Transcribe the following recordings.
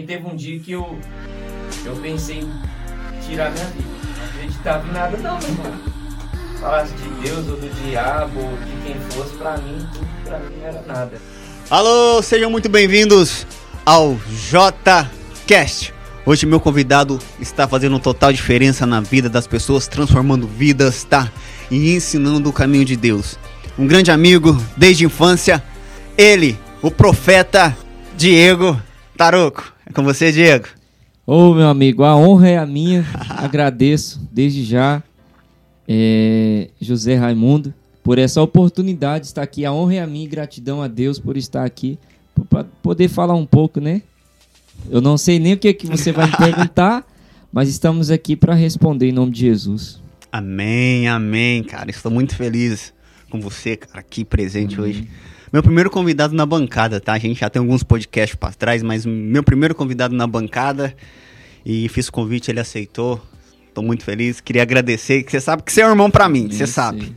que teve um dia que eu, eu pensei em tirar minha vida. Não acreditava em nada não, meu irmão. Falasse de Deus ou do diabo ou de quem fosse, pra mim, tudo pra mim não era nada. Alô, sejam muito bem-vindos ao JCast. Hoje meu convidado está fazendo total diferença na vida das pessoas, transformando vidas, tá? E ensinando o caminho de Deus. Um grande amigo desde a infância, ele, o profeta Diego Taroco. É com você, Diego. Ô, meu amigo, a honra é a minha. Agradeço desde já, é, José Raimundo, por essa oportunidade de estar aqui. A honra é a minha e gratidão a Deus por estar aqui, para poder falar um pouco, né? Eu não sei nem o que, é que você vai me perguntar, mas estamos aqui para responder em nome de Jesus. Amém, amém, cara. Estou muito feliz com você, cara, aqui presente amém. hoje. Meu primeiro convidado na bancada, tá? A gente já tem alguns podcasts para trás, mas meu primeiro convidado na bancada e fiz o convite, ele aceitou. Tô muito feliz. Queria agradecer, que você sabe que você é um irmão para mim, você sabe.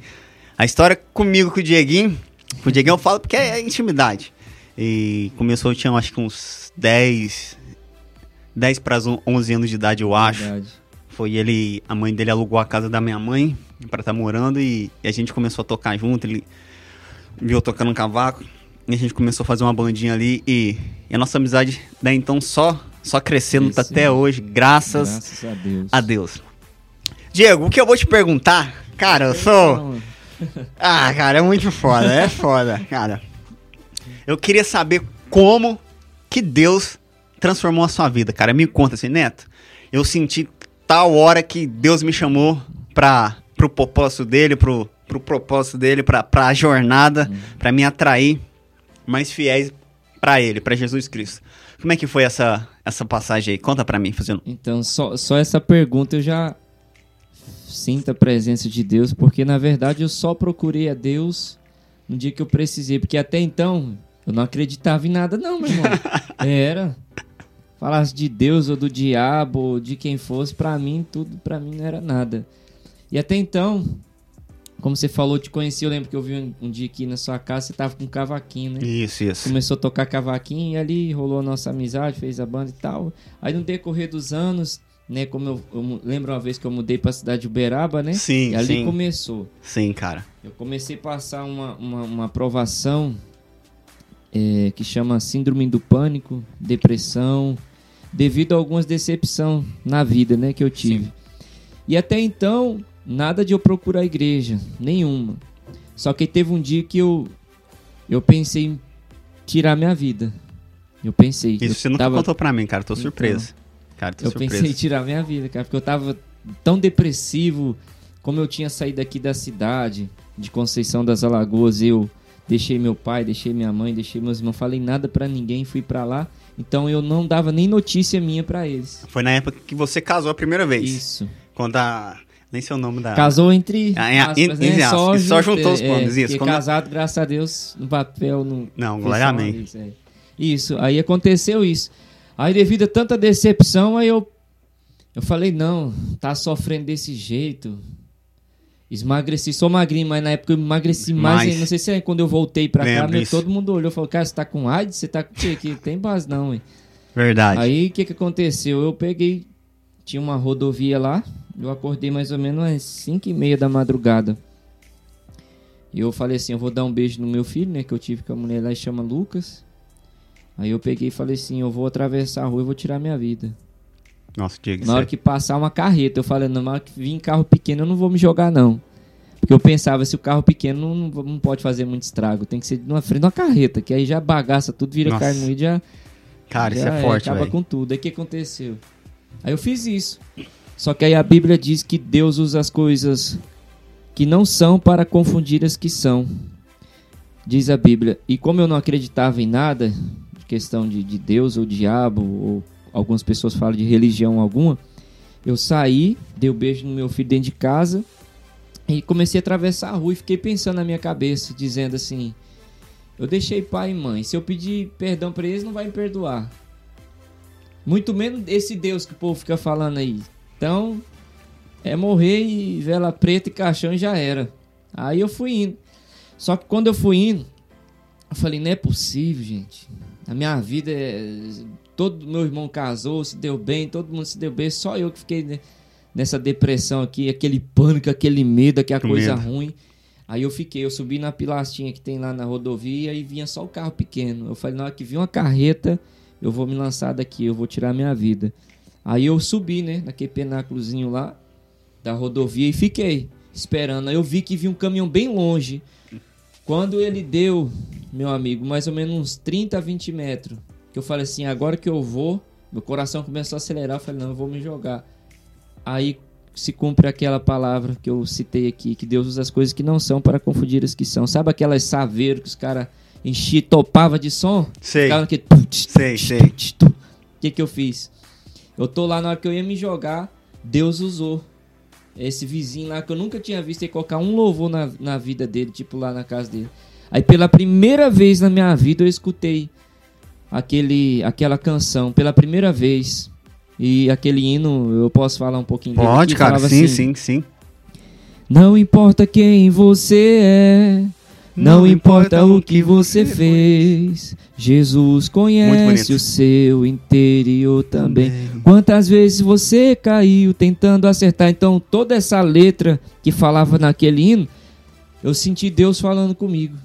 A história comigo com o Dieguinho, com o Dieguinho eu falo porque é intimidade. E começou, eu tinha acho que uns 10, 10 para 11 anos de idade, eu acho. Verdade. Foi ele, a mãe dele alugou a casa da minha mãe para estar tá morando e, e, a gente começou a tocar junto. Ele viu tocando um cavaco e a gente começou a fazer uma bandinha ali e, e a nossa amizade daí então só só crescendo tá até hoje, graças, graças a, Deus. a Deus. Diego, o que eu vou te perguntar, cara, eu sou Ah, cara, é muito foda, é foda, cara. Eu queria saber como que Deus transformou a sua vida, cara. Me conta assim, Neto. Eu senti tal hora que Deus me chamou para pro propósito dele, pro, pro propósito dele, pra, pra jornada, uhum. para me atrair mais fiéis para ele, para Jesus Cristo. Como é que foi essa, essa passagem aí? Conta para mim, fazendo. Então, só, só essa pergunta eu já sinto a presença de Deus, porque na verdade eu só procurei a Deus no dia que eu precisei, porque até então eu não acreditava em nada não, meu irmão. Era falasse de Deus ou do diabo ou de quem fosse, para mim tudo para mim não era nada. E até então, como você falou, te conheci, eu lembro que eu vi um, um dia aqui na sua casa, você tava com um cavaquinho, né? Isso, isso. Começou a tocar cavaquinho e ali rolou a nossa amizade, fez a banda e tal. Aí no decorrer dos anos, né, como eu, eu lembro uma vez que eu mudei para a cidade de Uberaba, né? Sim, E ali sim. começou. Sim, cara. Eu comecei a passar uma, uma, uma aprovação é, que chama Síndrome do Pânico, depressão, devido a algumas decepções na vida, né, que eu tive. Sim. E até então, nada de eu procurar a igreja, nenhuma. Só que teve um dia que eu eu pensei em tirar minha vida. Eu pensei. Isso eu você nunca tava... contou pra mim, cara. Tô então, surpreso. Cara, tô eu surpreso. pensei em tirar minha vida, cara, porque eu tava tão depressivo. Como eu tinha saído aqui da cidade, de Conceição das Alagoas, eu deixei meu pai, deixei minha mãe, deixei meus irmãos, falei nada para ninguém, fui para lá. Então eu não dava nem notícia minha para eles. Foi na época que você casou a primeira vez. Isso. Quando a. Nem sei o nome da. Casou entre. Ah, aspas, né? só, só juntou os planos, é, isso. Quando... casado, graças a Deus, no papel. No... Não, glória a amém. Isso, é. isso, aí aconteceu isso. Aí, devido a tanta decepção, aí eu. Eu falei, não, tá sofrendo desse jeito. Esmagreci, sou magrinho, mas na época eu emagreci mais. mais. Não sei se é quando eu voltei pra cá, meu, todo mundo olhou e falou: Cara, você tá com AIDS? Você tá com o quê? Que tem base não, hein? Verdade. Aí o que, que aconteceu? Eu peguei, tinha uma rodovia lá, eu acordei mais ou menos às 5 e meia da madrugada. E eu falei assim: Eu vou dar um beijo no meu filho, né? Que eu tive com a mulher lá e chama Lucas. Aí eu peguei e falei assim: Eu vou atravessar a rua e vou tirar minha vida. Nossa, Diego. Na hora que passar uma carreta, eu falei, na hora que vir carro pequeno, eu não vou me jogar, não. Porque eu pensava, se o carro pequeno não, não pode fazer muito estrago, tem que ser na frente de uma carreta, que aí já bagaça tudo, vira Nossa. carne e já. Cara, já isso é forte, Acaba véio. com tudo. Aí o que aconteceu? Aí eu fiz isso. Só que aí a Bíblia diz que Deus usa as coisas que não são para confundir as que são. Diz a Bíblia. E como eu não acreditava em nada, questão de, de Deus ou diabo ou algumas pessoas falam de religião alguma, eu saí, dei um beijo no meu filho dentro de casa e comecei a atravessar a rua e fiquei pensando na minha cabeça, dizendo assim: eu deixei pai e mãe, se eu pedir perdão para eles, não vai me perdoar. Muito menos esse Deus que o povo fica falando aí. Então, é morrer e vela preta e caixão e já era. Aí eu fui indo. Só que quando eu fui indo, eu falei: não é possível, gente. A minha vida é todo meu irmão casou, se deu bem, todo mundo se deu bem, só eu que fiquei nessa depressão aqui, aquele pânico, aquele medo, aquela coisa Medo. ruim. Aí eu fiquei, eu subi na pilastinha que tem lá na rodovia e vinha só o carro pequeno. Eu falei, na hora que vir uma carreta, eu vou me lançar daqui, eu vou tirar minha vida. Aí eu subi, né, naquele penáculozinho lá da rodovia e fiquei esperando. Aí eu vi que vinha um caminhão bem longe. Quando ele deu, meu amigo, mais ou menos uns 30, 20 metros, que eu falei assim, agora que eu vou, meu coração começou a acelerar, eu falei, não, eu vou me jogar. Aí se cumpre aquela palavra que eu citei aqui, que Deus usa as coisas que não são para confundir as que são. Sabe aquelas saveiros que os caras enchiam, topava de som? Sei. Ficava. Sei, sei. O que que eu fiz? Eu tô lá na hora que eu ia me jogar, Deus usou esse vizinho lá que eu nunca tinha visto ele colocar um louvor na, na vida dele, tipo lá na casa dele. Aí pela primeira vez na minha vida eu escutei aquele, aquela canção, pela primeira vez. E aquele hino, eu posso falar um pouquinho dele Pode, cara. Sim, assim, sim, sim. Não importa quem você é, não, importa o que você fez. Jesus conhece o seu interior também. Quantas vezes você caiu tentando acertar? Então, toda essa letra que falava naquele hino, eu senti Deus falando comigo.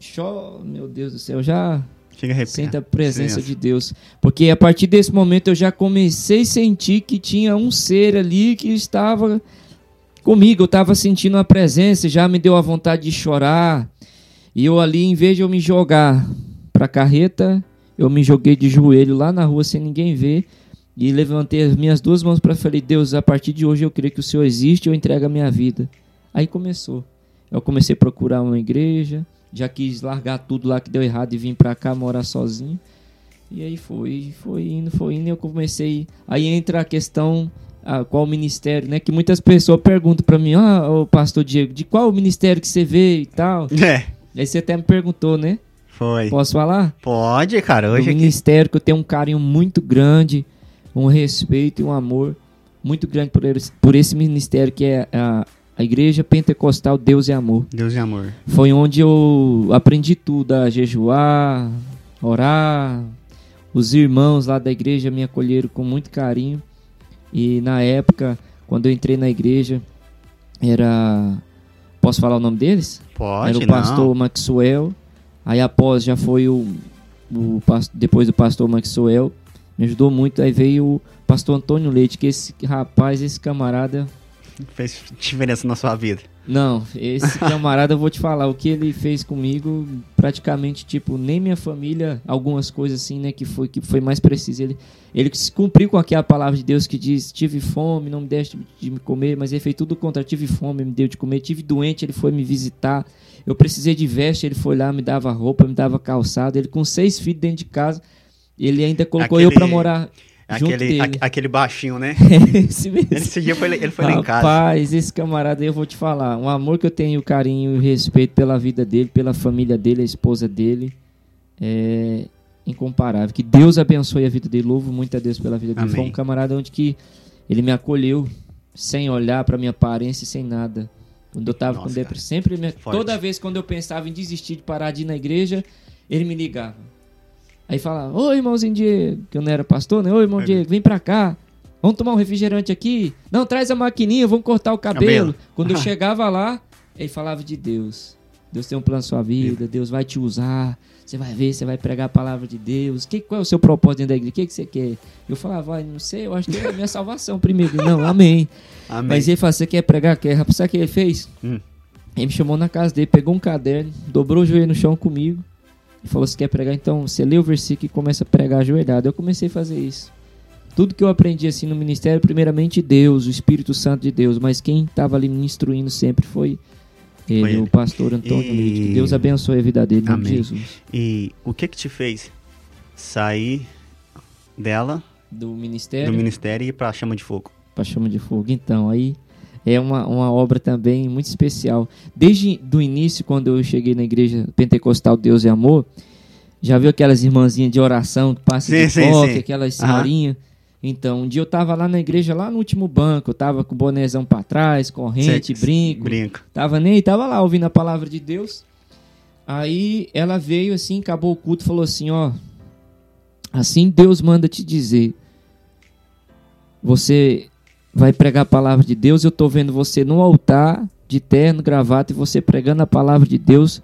Xó, meu Deus do céu, já Chega a arrepiar. sinto a presença de Deus. Porque a partir desse momento eu já comecei a sentir que tinha um ser ali que estava comigo. Eu estava sentindo a presença, já me deu a vontade de chorar. E eu ali, em vez de eu me jogar para a carreta, eu me joguei de joelho lá na rua sem ninguém ver. E levantei as minhas duas mãos para falei, Deus, a partir de hoje eu creio que o Senhor existe, eu entrego a minha vida. Aí começou. Eu comecei a procurar uma igreja, já quis largar tudo lá que deu errado e vim pra cá morar sozinho. E aí foi, foi indo, foi indo, e eu comecei. Aí entra a questão ah, qual ministério, né? Que muitas pessoas perguntam pra mim, ah, ô pastor Diego, de qual ministério que você vê e tal. É, Aí você até me perguntou, né? foi. Posso falar? Pode, cara. O Hoje aqui. ministério que eu tenho um carinho muito grande, um respeito e um amor muito grande por esse, por esse ministério que é a, a Igreja Pentecostal Deus é Amor. Deus e amor. Foi onde eu aprendi tudo, a jejuar, orar. Os irmãos lá da igreja me acolheram com muito carinho. E na época, quando eu entrei na igreja, era. Posso falar o nome deles? Pode, era o não. pastor Maxwell. Aí após já foi o, o depois do pastor Maxwell, me ajudou muito. Aí veio o pastor Antônio Leite, que esse rapaz, esse camarada, Fez diferença na sua vida. não, esse camarada eu vou te falar, o que ele fez comigo, praticamente, tipo, nem minha família, algumas coisas assim, né, que foi, que foi mais preciso. Ele, ele se cumpriu com aquela palavra de Deus que diz, tive fome, não me deste de me comer, mas ele fez tudo contra, tive fome, me deu de comer, tive doente, ele foi me visitar, eu precisei de veste, ele foi lá, me dava roupa, me dava calçado, ele com seis filhos dentro de casa, ele ainda colocou eu Aquele- pra morar junto Aquele, a- aquele baixinho, né? Esse esse dia foi, ele foi lá em casa. Rapaz, esse camarada aí eu vou te falar. Um amor que eu tenho, carinho e respeito pela vida dele, pela família dele, a esposa dele. É incomparável. Que Deus abençoe a vida dele. Louvo muito a Deus pela vida dele. Amém. Foi um camarada onde que ele me acolheu sem olhar pra minha aparência, sem nada. Quando eu tava Nossa, com depressão, sempre me... Toda vez quando eu pensava em desistir de parar de ir na igreja, ele me ligava. Aí falava, ô irmãozinho Diego, que eu não era pastor, né? Ô irmão Aí, Diego, vem pra cá. Vamos tomar um refrigerante aqui? Não, traz a maquininha, vamos cortar o cabelo. Cabelo. Quando eu chegava lá, ele falava de Deus. Deus tem um plano na sua vida, Deus vai te usar. Você vai ver, você vai pregar a palavra de Deus. Que, qual é o seu propósito dentro da igreja? O que, que você quer? Eu falava, "Ai, não sei, eu acho que é a minha salvação primeiro. Não, amém. Amém. Mas ele falou, você quer pregar? Quer? Rapaz, Sabe o que ele fez? Hum. Ele me chamou na casa dele, pegou um caderno, dobrou o joelho no chão comigo e falou: Você quer pregar? Então você lê o versículo e começa a pregar ajoelhado. Eu comecei a fazer isso. Tudo que eu aprendi assim no ministério, primeiramente Deus, o Espírito Santo de Deus, mas quem estava ali me instruindo sempre foi ele, Foi ele. o pastor Antônio E-. Que Deus abençoe a vida dele, em nome de Amém. Jesus. E o que que te fez sair dela, Do do ministério ministério e ir pra chama de fogo? para chama de fogo. Então, aí é uma, uma obra também muito especial. Desde do início, quando eu cheguei na igreja pentecostal Deus e Amor, já viu aquelas irmãzinhas de oração que passam Sim, de sim, sim. aquelas senhorinhas. Então, um dia eu tava lá na igreja, lá no último banco, eu tava com o bonézão pra trás, corrente, Cê- brinco. Brinco. Tava nem, tava lá ouvindo a palavra de Deus. Aí ela veio assim, acabou o culto, falou assim, ó, Assim Deus manda te dizer. Você vai pregar a palavra de Deus. Eu estou vendo você no altar de terno, gravata e você pregando a palavra de Deus.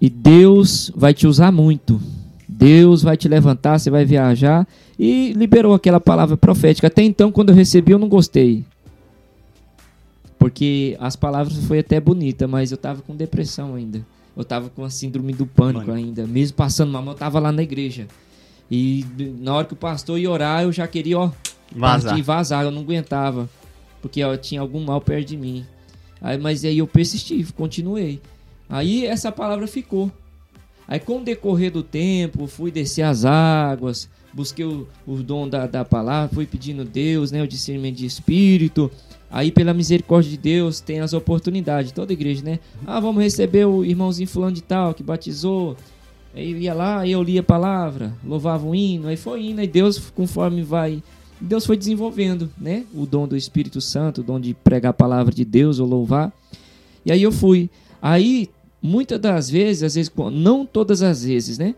E Deus vai te usar muito. Deus vai te levantar, você vai viajar. E liberou aquela palavra profética. Até então, quando eu recebi, eu não gostei. Porque as palavras foi até bonita, mas eu tava com depressão ainda. Eu tava com a síndrome do pânico Mano. ainda. Mesmo passando mal, eu tava lá na igreja. E na hora que o pastor ia orar, eu já queria, ó, Vazar. vazar. Eu não aguentava. Porque ó, tinha algum mal perto de mim. Aí, mas aí eu persisti, continuei. Aí essa palavra ficou. Aí com o decorrer do tempo, fui descer as águas, busquei o, o dom da, da palavra, fui pedindo Deus, né, o discernimento de espírito. Aí pela misericórdia de Deus tem as oportunidades, toda igreja, né? Ah, vamos receber o irmãozinho fulano de tal que batizou. Aí eu ia lá, eu lia a palavra, louvava o hino, aí foi indo, aí Deus, conforme vai Deus foi desenvolvendo, né? O dom do Espírito Santo, o dom de pregar a palavra de Deus ou louvar. E aí eu fui. Aí, muitas das vezes, às vezes, não todas as vezes, né?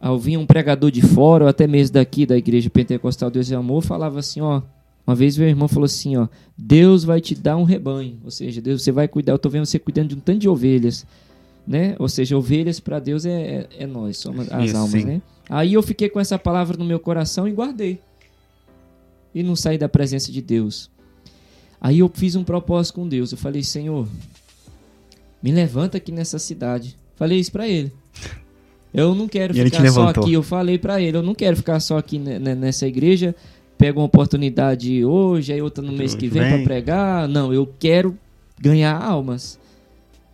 Ao vir um pregador de fora, ou até mesmo daqui da igreja pentecostal Deus e Amor, falava assim, ó. Uma vez meu irmão falou assim, ó. Deus vai te dar um rebanho. Ou seja, Deus, você vai cuidar. Eu tô vendo você cuidando de um tanto de ovelhas, né? Ou seja, ovelhas para Deus é, é, é nós, somos as Isso, almas, sim. né? Aí eu fiquei com essa palavra no meu coração e guardei e não sair da presença de Deus. Aí eu fiz um propósito com Deus. Eu falei, Senhor, me levanta aqui nessa cidade. Falei isso pra ele. Eu não quero E ficar só aqui. Eu falei pra ele, eu não quero ficar só aqui ne- ne- nessa igreja. Pego uma oportunidade hoje, aí outra no mês que vem Vem. pra pregar. Não, eu quero ganhar almas.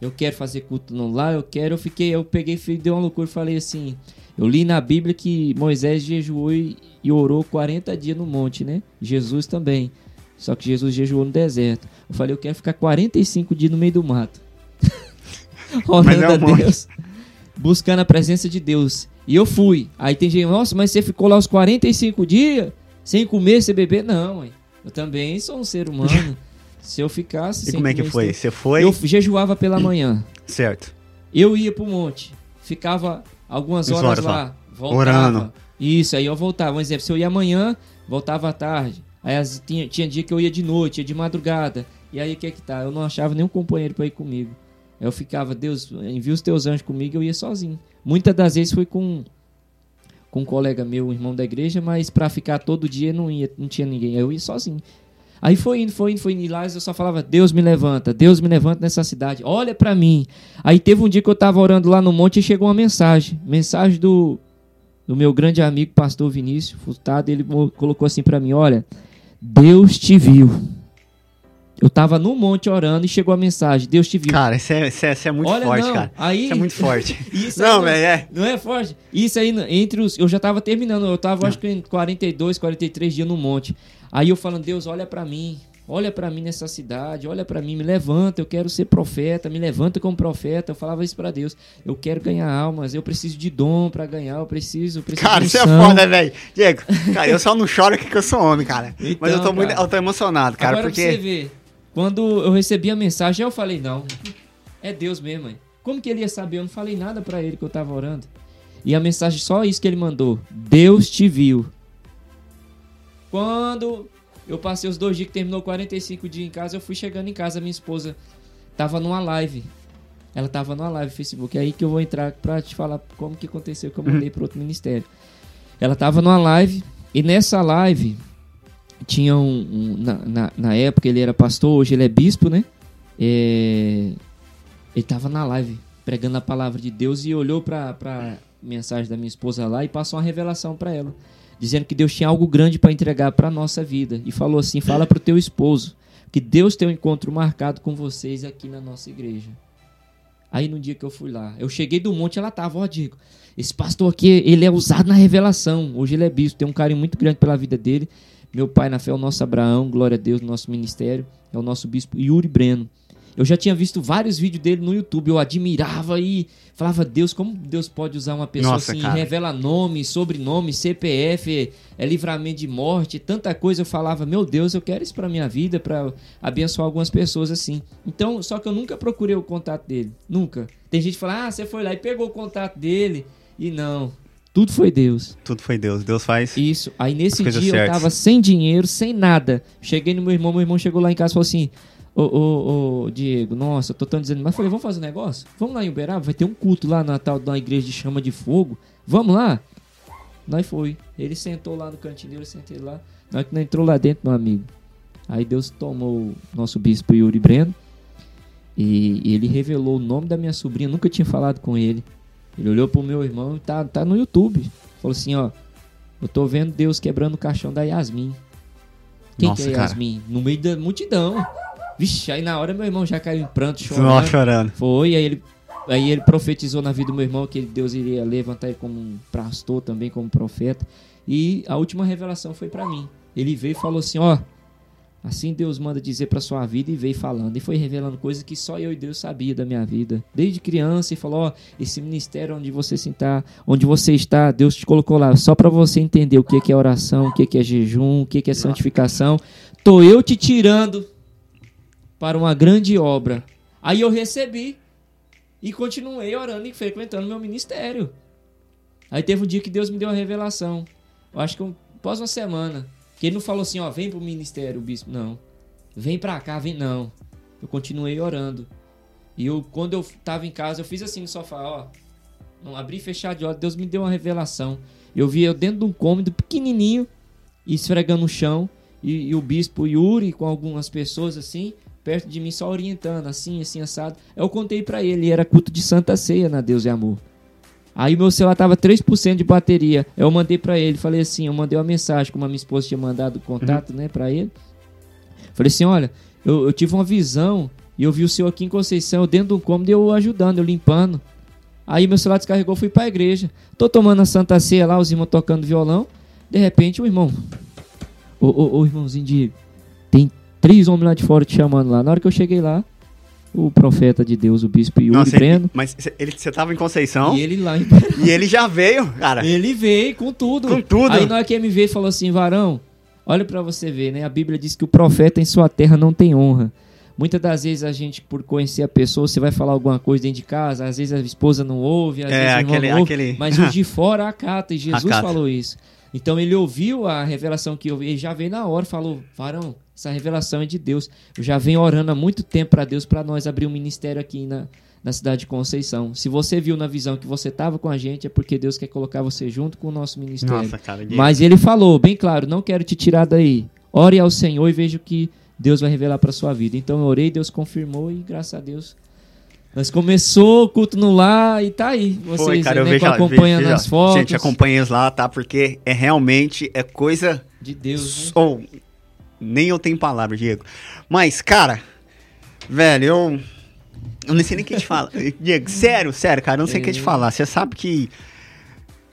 Eu quero fazer culto no lar, eu quero. Eu fiquei, eu peguei, fui- deu uma loucura e falei assim. Eu li na Bíblia que Moisés jejuou e, e orou 40 dias no monte, né? Jesus também. Só que Jesus jejuou no deserto. Eu falei, eu quero ficar 45 dias no meio do mato. Orando é um a monte. Deus. Buscando a presença de Deus. E eu fui. Aí tem gente, nossa, mas você ficou lá os 45 dias sem comer, sem beber? Não, ué. Eu também sou um ser humano. Se eu ficasse E como é que foi? Você foi? Eu jejuava pela manhã. Certo. Eu ia pro monte, ficava algumas Umas horas, horas lá, lá, voltava. orando. Isso, aí eu voltava. Um exemplo, se eu ia amanhã, voltava à tarde. Aí as- tinha, tinha dia que eu ia de noite, ia de madrugada. E aí o que é que tá? Eu não achava nenhum companheiro pra ir comigo. Aí eu ficava, Deus, envia os teus anjos comigo, eu ia sozinho. Muitas das vezes fui com com um colega meu, um irmão da igreja, mas pra ficar todo dia não ia, não tinha ninguém. Aí eu ia sozinho. Aí foi indo, foi indo, foi indo. E lá eu só falava: Deus me levanta, Deus me levanta nessa cidade, olha pra mim. Aí teve um dia que eu tava orando lá no monte e chegou uma mensagem. Mensagem do, do meu grande amigo, pastor Vinícius Furtado. Ele colocou assim pra mim: Olha, Deus te viu. Eu tava no monte orando e chegou a mensagem: Deus te viu. Cara, isso é, isso é, isso é muito Olha, forte, não, cara. aí- Isso é muito forte. Não, aí velho, é. Não é forte? Isso aí, entre os. Eu já tava terminando, eu tava acho que em 42, 43 dias no monte. Aí eu falando, Deus, olha pra mim. Olha pra mim nessa cidade, olha pra mim, me levanta, eu quero ser profeta, me levanta como profeta. Eu falava isso pra Deus. Eu quero ganhar almas, eu preciso de dom pra ganhar, eu preciso, eu preciso Cara, isso é foda, velho. Diego, cara, eu só não choro aqui que eu sou homem, cara. Mas eu Então, tô muito. cara. Eu tô emocionado, cara, Agora pra você porque. ver, quando eu recebi a mensagem, eu falei, não, é Deus mesmo, mãe. Como que ele ia saber? Eu não falei nada pra ele que eu tava orando. E a mensagem, só isso que ele mandou. Deus te viu. Quando eu passei os dois dias que terminou 45 dias em casa, eu fui chegando em casa, minha esposa tava numa live. Ela tava numa live no Facebook. É aí que eu vou entrar pra te falar como que aconteceu que eu mandei pro outro ministério. Ela tava numa live e nessa live tinha um, um- na, na, na época ele era pastor, hoje ele é bispo, né? É, ele tava na live pregando a palavra de Deus e olhou pra, pra mensagem da minha esposa lá e passou uma revelação pra ela, dizendo que Deus tinha algo grande pra entregar pra nossa vida e falou assim: "Fala pro teu esposo que Deus tem um encontro marcado com vocês aqui na nossa igreja". Aí no dia que eu fui lá, eu cheguei do monte, ela tava, ó, Diego, esse pastor aqui, ele é usado na revelação. Hoje ele é bispo, tem um carinho muito grande pela vida dele. Meu pai na fé é o nosso Abraão, glória a Deus, no nosso ministério, é o nosso bispo Yuri Breno. Eu já tinha visto vários vídeos dele no YouTube, eu admirava e falava, Deus, como Deus pode usar uma pessoa Nossa, assim, cara. revela nome, sobrenome, CPF, é livramento de morte, tanta coisa. Eu falava, meu Deus, eu quero isso pra minha vida, pra abençoar algumas pessoas assim. Então, só que eu nunca procurei o contato dele, nunca. Tem gente que fala, ah, você foi lá e pegou o contato dele, e não. Tudo foi Deus. Tudo foi Deus. Deus faz. Isso. Aí nesse dia eu certas. tava sem dinheiro, sem nada. Cheguei no meu irmão, meu irmão chegou lá em casa e falou assim: Ô, ô, ô, Diego, nossa, eu tô tão dizendo. Mas eu falei, vamos fazer um negócio? Vamos lá em Uberaba, vai ter um culto lá na tal da igreja de chama de fogo. Vamos lá? Nós foi. Ele sentou lá no cantinho dele, eu sentei lá. Hora que nós entrou lá dentro, meu amigo. Aí Deus tomou o nosso bispo Yuri Breno. E, e ele revelou o nome da minha sobrinha, nunca tinha falado com ele. Ele olhou pro meu irmão e tá, tá no YouTube. Falou assim, ó. Eu tô vendo Deus quebrando o caixão da Yasmin. Quem Nossa, que é cara. Yasmin? No meio da multidão. Vixe, aí na hora meu irmão já caiu em pranto, chorando. Nossa, chorando. Foi, aí ele, aí ele profetizou na vida do meu irmão que Deus iria levantar ele como um pastor também, como profeta. E a última revelação foi pra mim. Ele veio e falou assim, ó, assim Deus manda dizer pra sua vida e veio falando. E foi revelando coisas que só eu e Deus sabia da minha vida. Desde criança e falou, ó, esse ministério onde você sentar, onde você está, Deus te colocou lá só pra você entender o que que é oração, o que que é jejum, o que que é santificação. Tô eu te tirando para uma grande obra. Aí eu recebi e continuei orando e frequentando meu ministério. Aí teve um dia que Deus me deu uma revelação. Eu acho que um, após uma semana. Que ele não falou assim, ó, vem pro ministério, bispo. Não. Vem pra cá, vem. Não. Eu continuei orando. E eu, quando eu tava em casa, eu fiz assim no sofá, ó. Não abri e fechar de olho. Deus me deu uma revelação. Eu vi eu dentro de um cômodo pequenininho, esfregando o chão. E, e o bispo Yuri com algumas pessoas assim, perto de mim, só orientando, assim, assim, assado. Eu contei pra ele, era culto de Santa Ceia na Deus e Amor. Aí meu celular tava 3% de bateria. Eu mandei pra ele, falei assim, eu mandei uma mensagem, como a minha esposa tinha mandado o contato, né, pra ele. Falei assim, olha, eu, eu tive uma visão e eu vi o senhor aqui em Conceição, eu dentro de um cômodo, eu ajudando, eu limpando. Aí meu celular descarregou, fui pra igreja. Tô tomando a Santa Ceia lá, os irmãos tocando violão. De repente, o irmão, ô, ô, ô irmãozinho Diego, tem três homens lá de fora te chamando lá. Na hora que eu cheguei lá, o profeta de Deus, o bispo Yuri Nossa, Breno, ele, mas cê- ele, você tava em Conceição e e ele lá em ele, já veio, cara. Ele veio com tudo. Com tudo. Aí na hora que ele me veio, falou assim, varão, olha pra você ver, né? A Bíblia diz que o profeta em sua terra não tem honra. Muitas das vezes a gente, por conhecer a pessoa, você vai falar alguma coisa dentro de casa, às vezes a esposa não ouve, às É, vezes aquele- não ouve, aquele- mas os de fora acata, e Jesus Acata. falou isso. Então ele ouviu a revelação que eu vi, e já veio na hora, falou, varão, essa revelação é de Deus. Eu já venho orando há muito tempo pra Deus, pra nós abrir um ministério aqui na, na cidade de Conceição. Se você viu na visão que você tava com a gente, é porque Deus quer colocar você junto com o nosso ministério. Nossa, cara. Mas ele falou, bem claro, não quero te tirar daí. Ore ao Senhor e veja o que Deus vai revelar para sua vida. Então eu orei, Deus confirmou e graças a Deus nós começou o culto no lar e tá aí. Vocês Foi, cara, eu né, vejo, acompanhando vejo- as fotos Gente, acompanha eles lá, tá? Porque é realmente é coisa de Deus. Né? Ou nem eu tenho palavras, Diego. Mas, cara, velho, eu eu não sei nem o que te falar. Diego, sério, sério, cara, eu não sei o que te É. falar. Você sabe que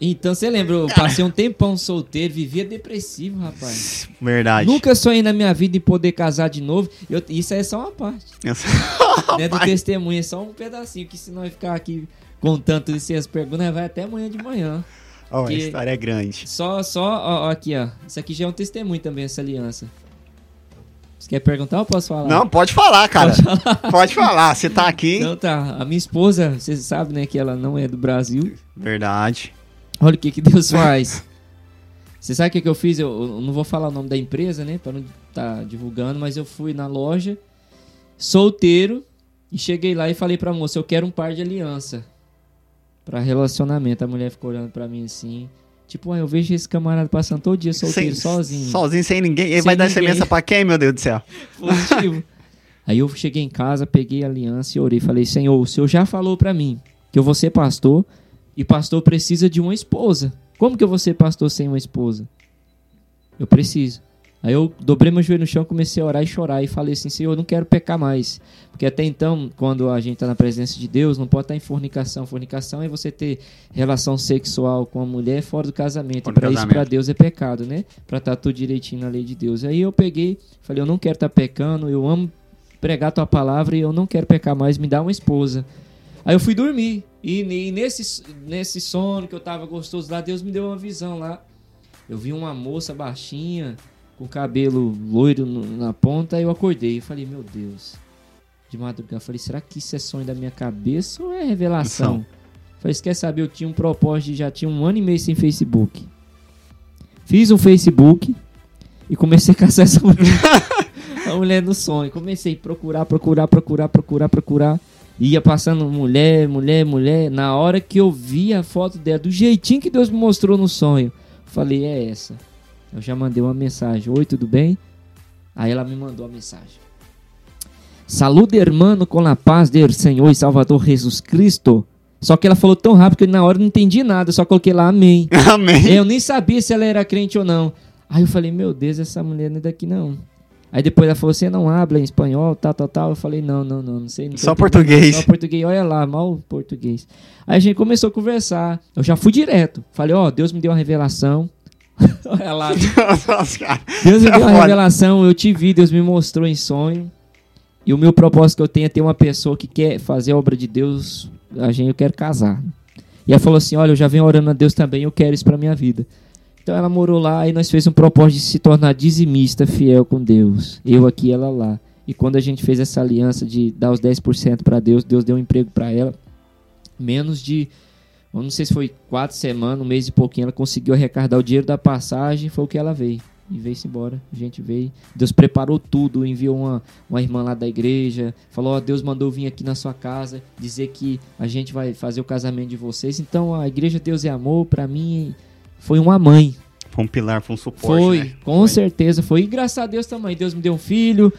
Então você lembra, eu passei um tempão solteiro, vivia depressivo, rapaz. verdade. Nunca sonhei na minha vida em poder casar de novo. Eu- isso é só uma parte. Né, do testemunho, é só um pedacinho, que se nós ficar aqui contando isso e as perguntas, vai até amanhã de manhã. Ó, a história é grande. Só, só, ó, ó, aqui, ó. Isso aqui já é um testemunho também, essa aliança. Você quer perguntar ou posso falar? Não, pode falar, cara. Pode falar. Você tá aqui. Então tá, a minha esposa, você sabe, né, que ela não é do Brasil. Verdade. Olha o que que Deus faz. Você sabe o que que eu fiz? Eu, eu não vou falar o nome da empresa, né, pra não tá divulgando, mas eu fui na loja, solteiro, e cheguei lá e falei pra moça, eu quero um par de aliança pra relacionamento. A mulher ficou olhando pra mim assim, tipo, ah, eu vejo esse camarada passando todo dia solteiro, Sem- sozinho. Sozinho, sem ninguém. Ele Sem vai dar ninguém. aliança pra quem, meu Deus do céu? positivo. Aí eu cheguei em casa, peguei a aliança e orei. Falei, Senhor, o Senhor já falou pra mim que eu vou ser pastor e pastor precisa de uma esposa. Como que eu vou ser pastor sem uma esposa? Eu preciso. Aí eu dobrei meu joelho no chão, comecei a orar e chorar e falei assim, Senhor, eu não quero pecar mais. Porque até então, quando a gente está na presença de Deus, não pode estar em fornicação. Fornicação é você ter relação sexual com a mulher fora do casamento. Para isso, para Deus é pecado, né? Para estar tudo direitinho na lei de Deus. Aí eu peguei, falei, eu não quero estar pecando, eu amo pregar tua palavra e eu não quero pecar mais, me dá uma esposa. Aí eu fui dormir. E, e nesse, nesse sono que eu tava gostoso lá, Deus me deu uma visão lá. Eu vi uma moça baixinha, com cabelo loiro na ponta, aí eu acordei. Eu falei, meu Deus. De madrugada, eu falei, será que isso é sonho da minha cabeça ou é revelação? Falei, você quer saber? Eu tinha um propósito já tinha um ano e meio sem Facebook. Fiz um Facebook e comecei a caçar essa mulher. a mulher no sonho. Comecei a procurar, procurar, procurar, procurar, procurar. Ia passando mulher, mulher, mulher. Na hora que eu vi a foto dela, do jeitinho que Deus me mostrou no sonho, falei, é essa. Eu já mandei uma mensagem. Oi, tudo bem? Aí ela me mandou a mensagem. Salude, hermano, com a paz do Senhor e Salvador Jesus Cristo. Só que ela falou tão rápido que na hora eu não entendi nada, só coloquei lá amém. Amém. Eu nem sabia se ela era crente ou não. Aí eu falei, meu Deus, essa mulher não é daqui não. Aí depois ela falou, você não habla em espanhol, tal, tal, tal. Eu falei, não, não, não, não sei. Não Só português. Só português, olha lá, mal português. Aí a gente começou a conversar. Eu já fui direto. Falei, ó, Deus me deu uma revelação. Nossa, cara. Deus me é deu uma revelação, eu te vi, Deus me mostrou em sonho. E o meu propósito que eu tenho é ter uma pessoa que quer fazer a obra de Deus, a gente eu quero casar. E ela falou assim: "Olha, eu já venho orando a Deus também, eu quero isso pra minha vida". Então ela morou lá e nós fez um propósito de se tornar dizimista, fiel com Deus. Eu aqui, ela lá. E quando a gente fez essa aliança de dar os 10% pra Deus, Deus deu um emprego pra ela. Menos de eu não sei se foi quatro semanas, um mês e pouquinho, ela conseguiu arrecadar o dinheiro da passagem, foi o que ela veio. E veio-se embora, a gente veio. Deus preparou tudo, enviou uma, uma irmã lá da igreja, falou, ó, Deus mandou vir aqui na sua casa, dizer que a gente vai fazer o casamento de vocês. Então a igreja Deus é Amor, pra mim, foi uma mãe. Foi um pilar, foi um suporte. Foi, né? com certeza foi. E graças a Deus também, Deus me deu um filho,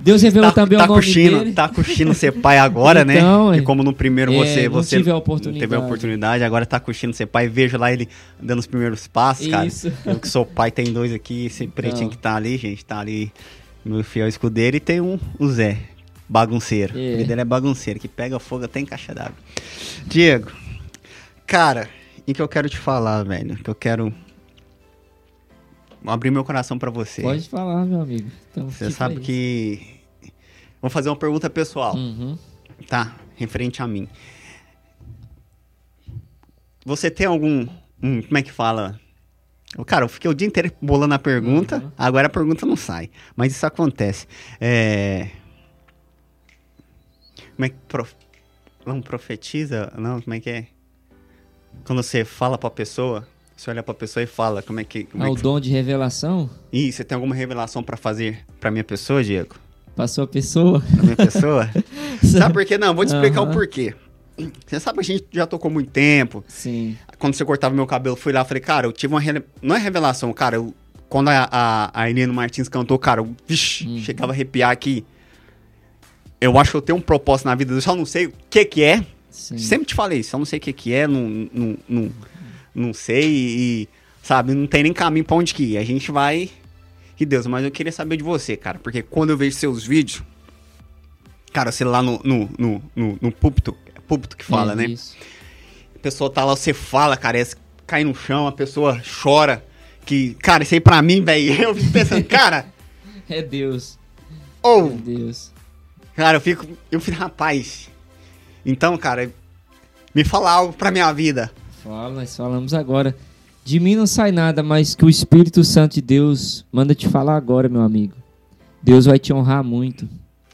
Deus revelou Tá, também tá o nome curtindo, dele. tá curtindo ser pai agora, Então, né? é. E como no primeiro É, você, não você tive a oportunidade. teve a oportunidade, agora tá curtindo ser pai. Vejo lá ele dando os primeiros passos, cara. Isso. Eu que sou pai, tem dois aqui, esse pretinho Então. que tá ali, gente, tá ali, meu fiel escudeiro, e tem um, o Zé, bagunceiro. É. O dele é bagunceiro, que pega fogo até em caixa d'água. Diego, cara, e que eu quero te falar, velho, que eu quero abrir meu coração pra você. Pode falar, meu amigo. Então, Você sabe que... Vou fazer uma pergunta pessoal. Uhum. Tá, referente a mim. Você tem algum. um, como é que fala? Cara, eu fiquei o dia inteiro bolando a pergunta, Uhum. agora a pergunta não sai. Mas isso acontece. É. Como é que. Prof... Não profetiza? Não, como é que é? Quando você fala pra pessoa, você olha pra pessoa e fala, como é que. Como Ah, é o que... dom de revelação Ih, você tem alguma revelação pra fazer pra minha pessoa, Diego? passou a pessoa. Pra minha pessoa? Sabe por quê? Não, vou te explicar Aham. o porquê. Você sabe que a gente já tocou muito tempo. Sim. Quando você cortava meu cabelo, fui lá falei, cara, eu tive uma. rele- Não é revelação, cara. Eu... Quando a, a, a Helena Martins cantou, cara, eu, vixe, Hum. chegava a arrepiar aqui. Eu acho que eu tenho um propósito na vida, eu só não sei o que que é. Sim. Sempre te falei, só não sei o que que é, não, não, não, não sei e, sabe, não tem nem caminho pra onde que ir. A gente vai. Que Deus, mas eu queria saber de você, cara, porque quando eu vejo seus vídeos, cara, você lá no, no, no, no, no púlpito, é púlpito que fala, É, né? isso. A pessoa tá lá, você fala, cara, você cai no chão, a pessoa chora. Que, cara, isso aí pra mim, velho, eu fico pensando, cara, É Deus. ou, É Deus. cara, eu fico, eu fico, rapaz. Então, cara, me fala algo pra minha vida. Fala, nós falamos agora. De mim não sai nada, mas que o Espírito Santo de Deus manda te falar agora, meu amigo. Deus vai te honrar muito.